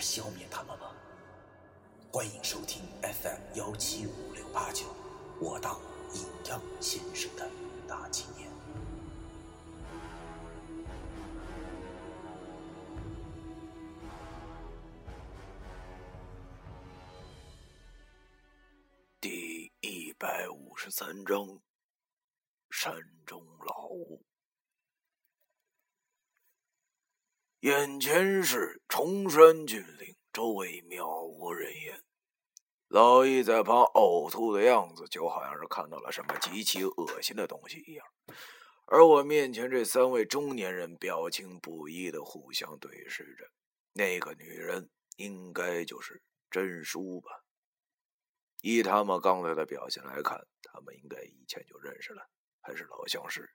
消灭他们吗？欢迎收听 FM 幺七五六八九，我当阴阳先生的大纪念。第一百五十三章：山中老屋。眼前是崇山峻岭，周围渺无人烟。老易在旁呕吐的样子，就好像是看到了什么极其恶心的东西一样。而我面前这三位中年人，表情不一的互相对视着。那个女人应该就是真淑吧？以他们刚才的表现来看，他们应该以前就认识了，还是老相识。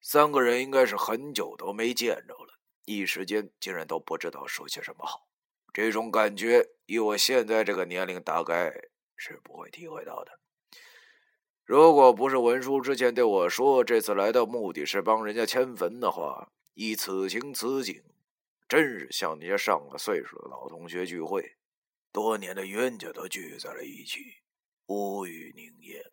三个人应该是很久都没见着了。一时间竟然都不知道说些什么好，这种感觉以我现在这个年龄大概是不会体会到的。如果不是文书之前对我说这次来的目的是帮人家迁坟的话，以此情此景，真是像那些上了岁数的老同学聚会，多年的冤家都聚在了一起，无语凝噎。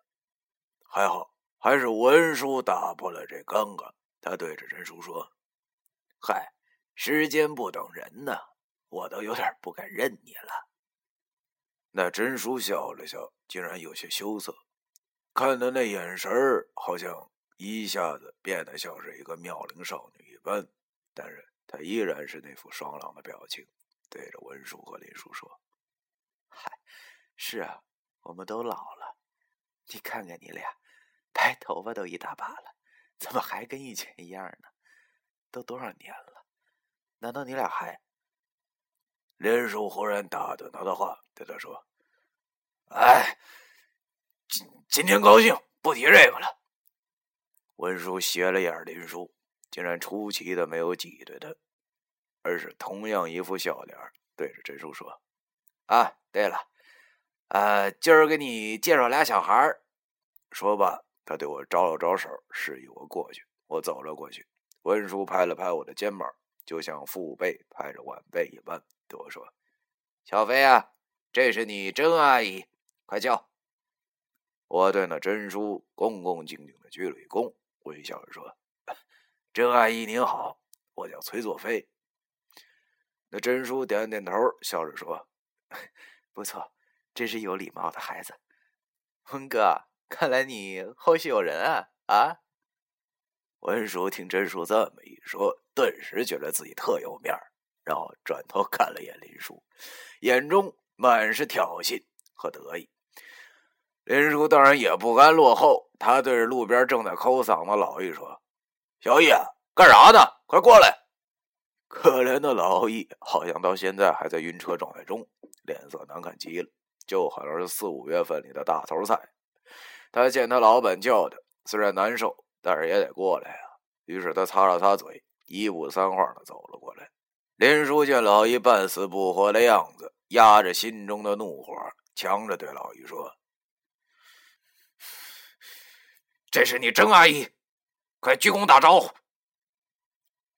还好，还是文书打破了这尴尬，他对着陈叔说：“嗨。”时间不等人呢，我都有点不敢认你了。那真叔笑了笑，竟然有些羞涩，看的那眼神儿好像一下子变得像是一个妙龄少女一般。但是他依然是那副爽朗的表情，对着文叔和林叔说：“嗨，是啊，我们都老了。你看看你俩，白头发都一大把了，怎么还跟以前一样呢？都多少年了？”难道你俩还？林叔忽然打断他的话，对他说：“哎，今今天高兴，不提这个了。”文叔斜了眼林叔，竟然出奇的没有挤兑他，而是同样一副笑脸，对着真叔说：“啊，对了，呃，今儿给你介绍俩小孩儿。”说罢，他对我招了招手，示意我过去。我走了过去，文叔拍了拍我的肩膀。就像父辈拍着晚辈一般对我说：“小飞啊，这是你甄阿姨，快叫。”我对那甄叔恭恭敬敬的鞠了一躬，微笑着说：“甄阿姨您好，我叫崔作飞。”那甄叔点点头，笑着说：“ 不错，真是有礼貌的孩子。”文哥，看来你后续有人啊啊！文叔听甄叔这么一说。顿时觉得自己特有面儿，然后转头看了眼林叔，眼中满是挑衅和得意。林叔当然也不甘落后，他对着路边正在抠嗓子的老易说：“小易，干啥呢？快过来！”可怜的老易好像到现在还在晕车状态中，脸色难看极了，就好像是四五月份里的大头菜。他见他老板叫的，虽然难受，但是也得过来呀。于是他擦了擦嘴。一步三晃的走了过来，林叔见老姨半死不活的样子，压着心中的怒火，强着对老姨说：“这是你郑阿姨，快鞠躬打招呼。”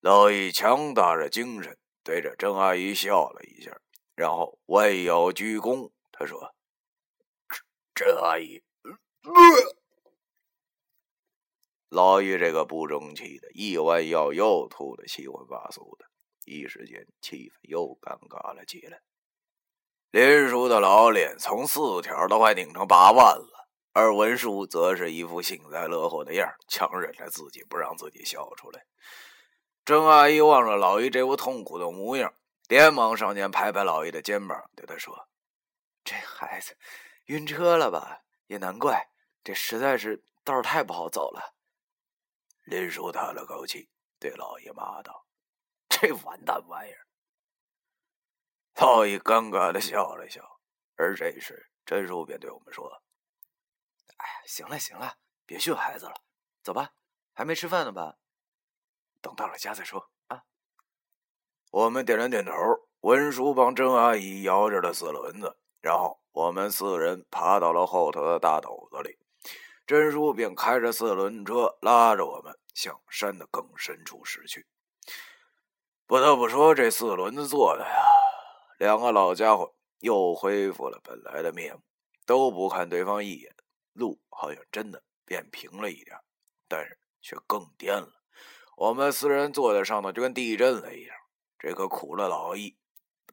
老易强打着精神，对着郑阿姨笑了一下，然后弯腰鞠躬。他说：“郑阿姨。”老易这个不争气的，一弯腰又吐得七荤八素的，一时间气氛又尴尬了起来。林叔的老脸从四条都快拧成八万了，而文叔则是一副幸灾乐祸的样强忍着自己不让自己笑出来。郑阿姨望着老易这副痛苦的模样，连忙上前拍拍老易的肩膀，对他说：“这孩子晕车了吧？也难怪，这实在是道太不好走了。”林叔叹了口气，对老爷骂道：“这完蛋玩意儿！老易尴尬的笑了笑，而这时真叔便对我们说：“哎，行了行了，别训孩子了，走吧，还没吃饭呢吧？等到了家再说啊。”我们点了点头。文叔帮郑阿姨摇着了四轮子，然后我们四人爬到了后头的大斗子里。甄叔便开着四轮车拉着我们向山的更深处驶去。不得不说，这四轮子做的呀，两个老家伙又恢复了本来的面目，都不看对方一眼。路好像真的变平了一点，但是却更颠了。我们四人坐在上头，就跟地震了一样。这可苦了老易。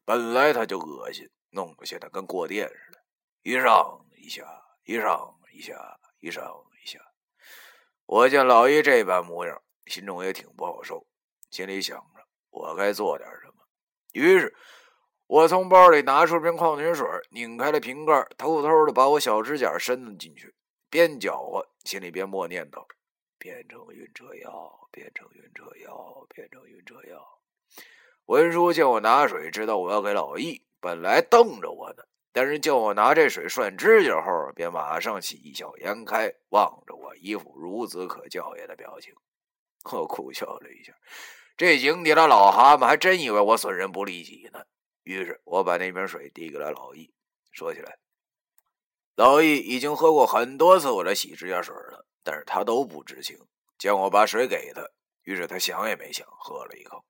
本来他就恶心，弄得现在跟过电似的，一上一下，一上一下，一上。我见老爷这般模样，心中也挺不好受，心里想着我该做点什么。于是，我从包里拿出瓶矿泉水，拧开了瓶盖，偷偷的把我小指甲伸了进去，边搅和，心里边默念道：“变成晕车药，变成晕车药，变成晕车药。”文叔见我拿水，知道我要给老易，本来瞪着我呢，但是见我拿这水涮指甲后，便马上喜笑颜开，望着我一副孺子可教也的表情。我苦笑了一下，这井底的老蛤蟆还真以为我损人不利己呢。于是我把那瓶水递给了老易。说起来，老易已经喝过很多次我的洗指甲水了，但是他都不知情。见我把水给他，于是他想也没想，喝了一口。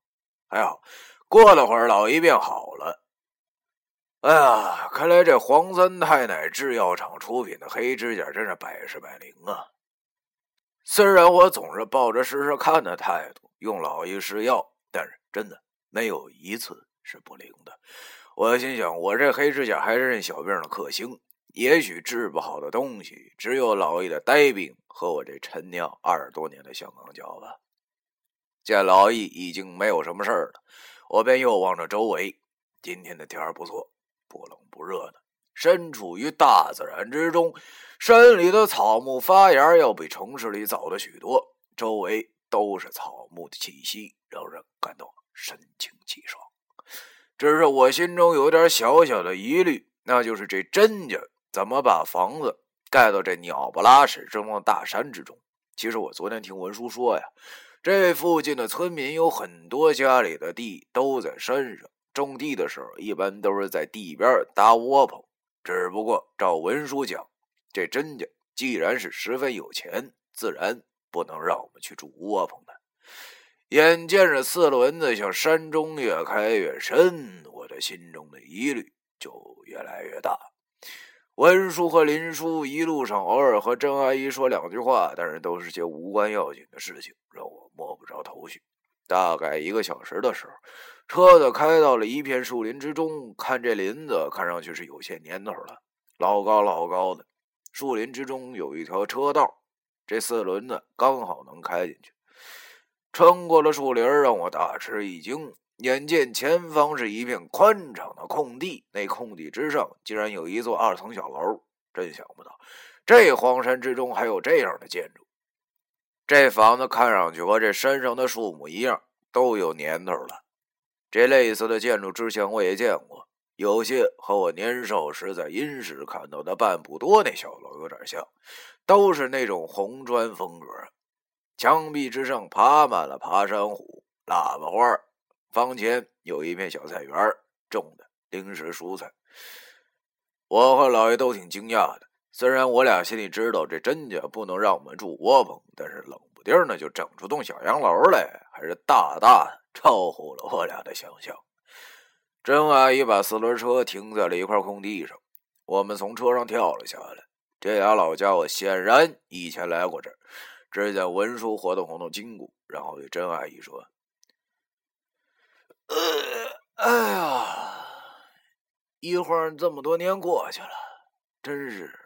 还好，过了会儿，老姨便好了。哎呀，看来这黄三太奶制药厂出品的黑指甲真是百试百灵啊！虽然我总是抱着试试看的态度用老姨试药，但是真的没有一次是不灵的。我心想，我这黑指甲还是认小病的克星，也许治不好的东西，只有老易的呆病和我这陈酿二十多年的香港脚吧。见老易已经没有什么事儿了，我便又望着周围。今天的天儿不错，不冷不热的。身处于大自然之中，山里的草木发芽要比城市里早的许多。周围都是草木的气息，让人感到神清气爽。只是我心中有点小小的疑虑，那就是这甄家怎么把房子盖到这鸟不拉屎这么大山之中？其实我昨天听文叔说呀。这附近的村民有很多，家里的地都在山上，种地的时候一般都是在地边搭窝棚。只不过照文书讲，这甄家既然是十分有钱，自然不能让我们去住窝棚的。眼见着四轮子向山中越开越深，我的心中的疑虑就越来越大。文叔和林叔一路上偶尔和郑阿姨说两句话，但是都是些无关要紧的事情，让我摸不着头绪。大概一个小时的时候，车子开到了一片树林之中。看这林子，看上去是有些年头了，老高老高的。树林之中有一条车道，这四轮子刚好能开进去。穿过了树林，让我大吃一惊。眼见前方是一片宽敞的空地，那空地之上竟然有一座二层小楼，真想不到这荒山之中还有这样的建筑。这房子看上去和这山上的树木一样，都有年头了。这类似的建筑之前我也见过，有些和我年少时在殷市看到的半步多那小楼有点像，都是那种红砖风格，墙壁之上爬满了爬山虎、喇叭花。房前有一片小菜园，种的零食蔬菜。我和老爷都挺惊讶的。虽然我俩心里知道这甄家不能让我们住窝棚，但是冷不丁的就整出栋小洋楼来，还是大大超乎了我俩的想象。甄阿姨把四轮车停在了一块空地上，我们从车上跳了下来。这俩老家伙显然以前来过这儿。只见文叔活动活动筋骨，然后对甄阿姨说。呃，哎呀，一晃这么多年过去了，真是，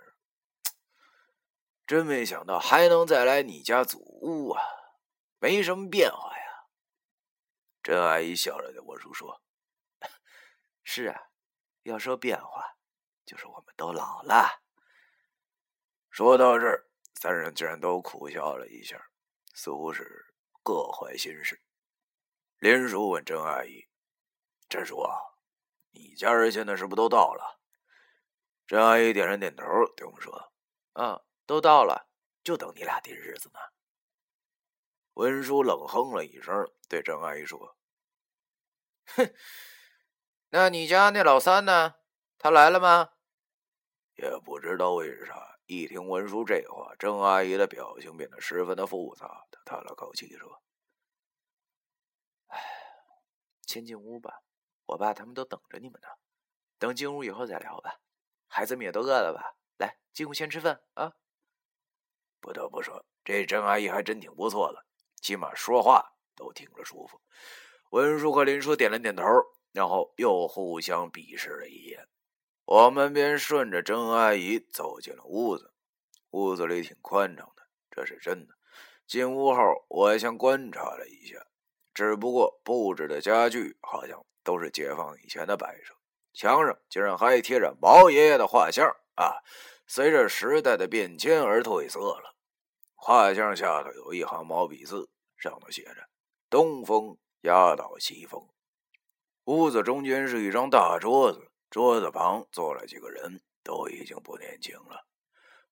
真没想到还能再来你家祖屋啊！没什么变化呀。甄阿姨笑着对我叔说：“ 是啊，要说变化，就是我们都老了。”说到这儿，三人竟然都苦笑了一下，似乎是各怀心事。林叔问甄阿姨：“甄叔啊，你家人现在是不是都到了？郑阿姨点了点头，对我们说：“嗯，都到了，就等你俩定日子呢。”文叔冷哼了一声，对郑阿姨说：“哼，那你家那老三呢？他来了吗？”也不知道为啥，一听文叔这话，郑阿姨的表情变得十分的复杂。她叹了口气说：“哎，先进屋吧，我爸他们都等着你们呢。等进屋以后再聊吧。孩子们也都饿了吧？来，进屋先吃饭啊。”不得不说，这郑阿姨还真挺不错的。起码说话都听着舒服。文叔和林叔点了点头，然后又互相鄙视了一眼。我们便顺着郑阿姨走进了屋子。屋子里挺宽敞的，这是真的。进屋后，我先观察了一下，只不过布置的家具好像都是解放以前的摆设，墙上竟然还贴着毛爷爷的画像啊！随着时代的变迁而褪色了。画像下头有一行毛笔字，上头写着：“东风压倒西风。”屋子中间是一张大桌子，桌子旁坐了几个人，都已经不年轻了。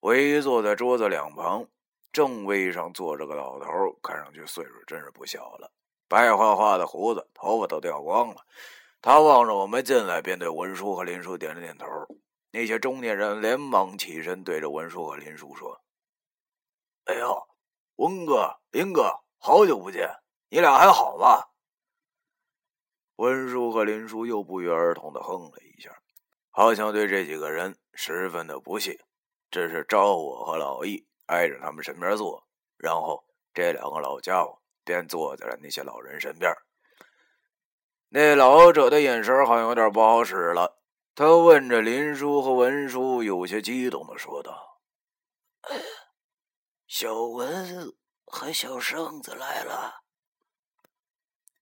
唯一坐在桌子两旁正位上坐着个老头，看上去岁数真是不小了，白花花的胡子，头发都掉光了。他望着我们进来，便对文叔和林叔点了点头。那些中年人连忙起身，对着文叔和林叔说。哎呦，文哥、林哥，好久不见，你俩还好吗？文叔和林叔又不约而同的哼了一下，好像对这几个人十分的不屑，只是招我和老易挨着他们身边坐，然后这两个老家伙便坐在了那些老人身边。那老者的眼神好像有点不好使了，他问着林叔和文叔，有些激动的说道。小文和小圣子来了，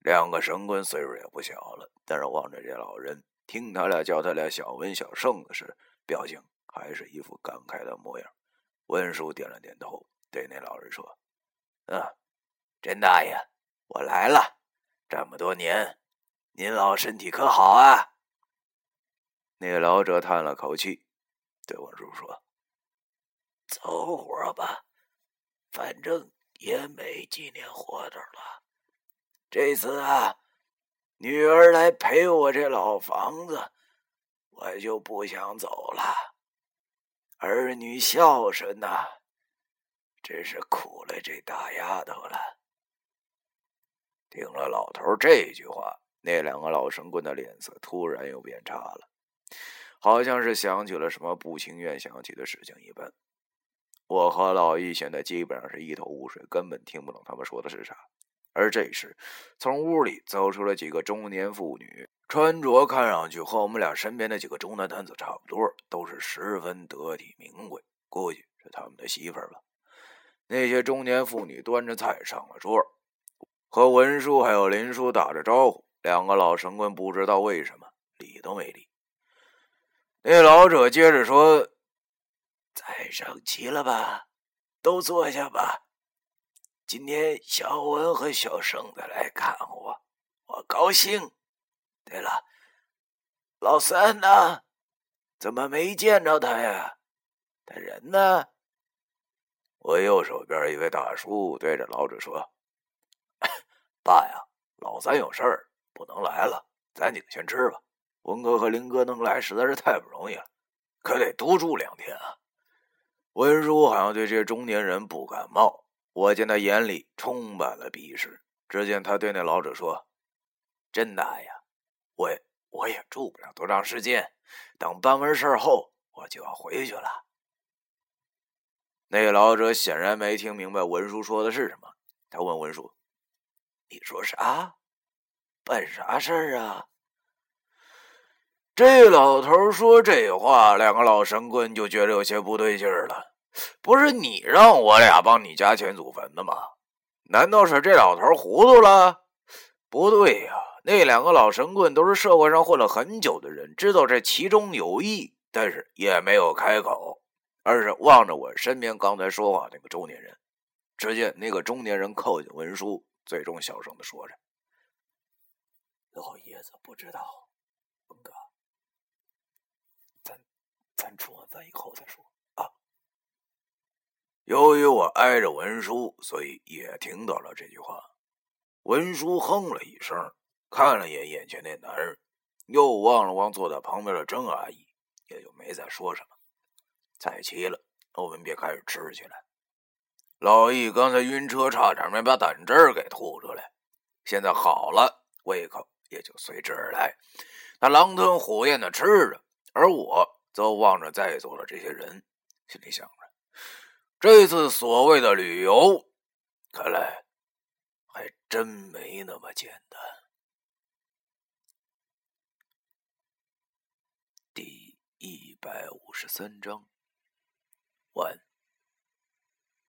两个神棍岁数也不小了，但是望着这老人，听他俩叫他俩小文、小圣子时，表情还是一副感慨的模样。文叔点了点头，对那老人说：“啊，甄大爷，我来了。这么多年，您老身体可好啊？”那老者叹了口气，对文叔说：“走活吧。”反正也没几年活头了。这次啊，女儿来陪我这老房子，我就不想走了。儿女孝顺呐，真是苦了这大丫头了。听了老头这句话，那两个老神棍的脸色突然又变差了，好像是想起了什么不情愿想起的事情一般。我和老易现在基本上是一头雾水，根本听不懂他们说的是啥。而这时，从屋里走出了几个中年妇女，穿着看上去和我们俩身边的几个中年男子差不多，都是十分得体名贵，估计是他们的媳妇儿吧。那些中年妇女端着菜上了桌，和文叔还有林叔打着招呼。两个老神棍不知道为什么理都没理。那老者接着说。再上齐了吧，都坐下吧。今天小文和小圣子来看我，我高兴。对了，老三呢？怎么没见着他呀？他人呢？我右手边一位大叔对着老者说：“爸呀，老三有事儿不能来了，咱几个先吃吧。文哥和林哥能来实在是太不容易了，可得多住两天啊。”文叔好像对这中年人不感冒，我见他眼里充满了鄙视。只见他对那老者说：“真的呀，我我也住不了多长时间，等办完事后我就要回去了。”那老者显然没听明白文叔说的是什么，他问文叔：“你说啥？办啥事儿啊？”这老头说这话，两个老神棍就觉得有些不对劲儿了。不是你让我俩帮你家迁祖坟的吗？难道是这老头糊涂了？不对呀，那两个老神棍都是社会上混了很久的人，知道这其中有意，但是也没有开口，而是望着我身边刚才说话那个中年人。只见那个中年人靠近文书，最终小声的说着：“老爷子不知道，文哥。”咱吃完饭以后再说啊。由于我挨着文叔，所以也听到了这句话。文叔哼了一声，看了眼眼前那男人，又望了望坐在旁边的郑阿姨，也就没再说什么。菜齐了，我们便开始吃起来。老易刚才晕车，差点没把胆汁给吐出来，现在好了，胃口也就随之而来。他狼吞虎咽的吃着，而我则望着在座的这些人，心里想着：这次所谓的旅游，看来还真没那么简单。第一百五十三章，完。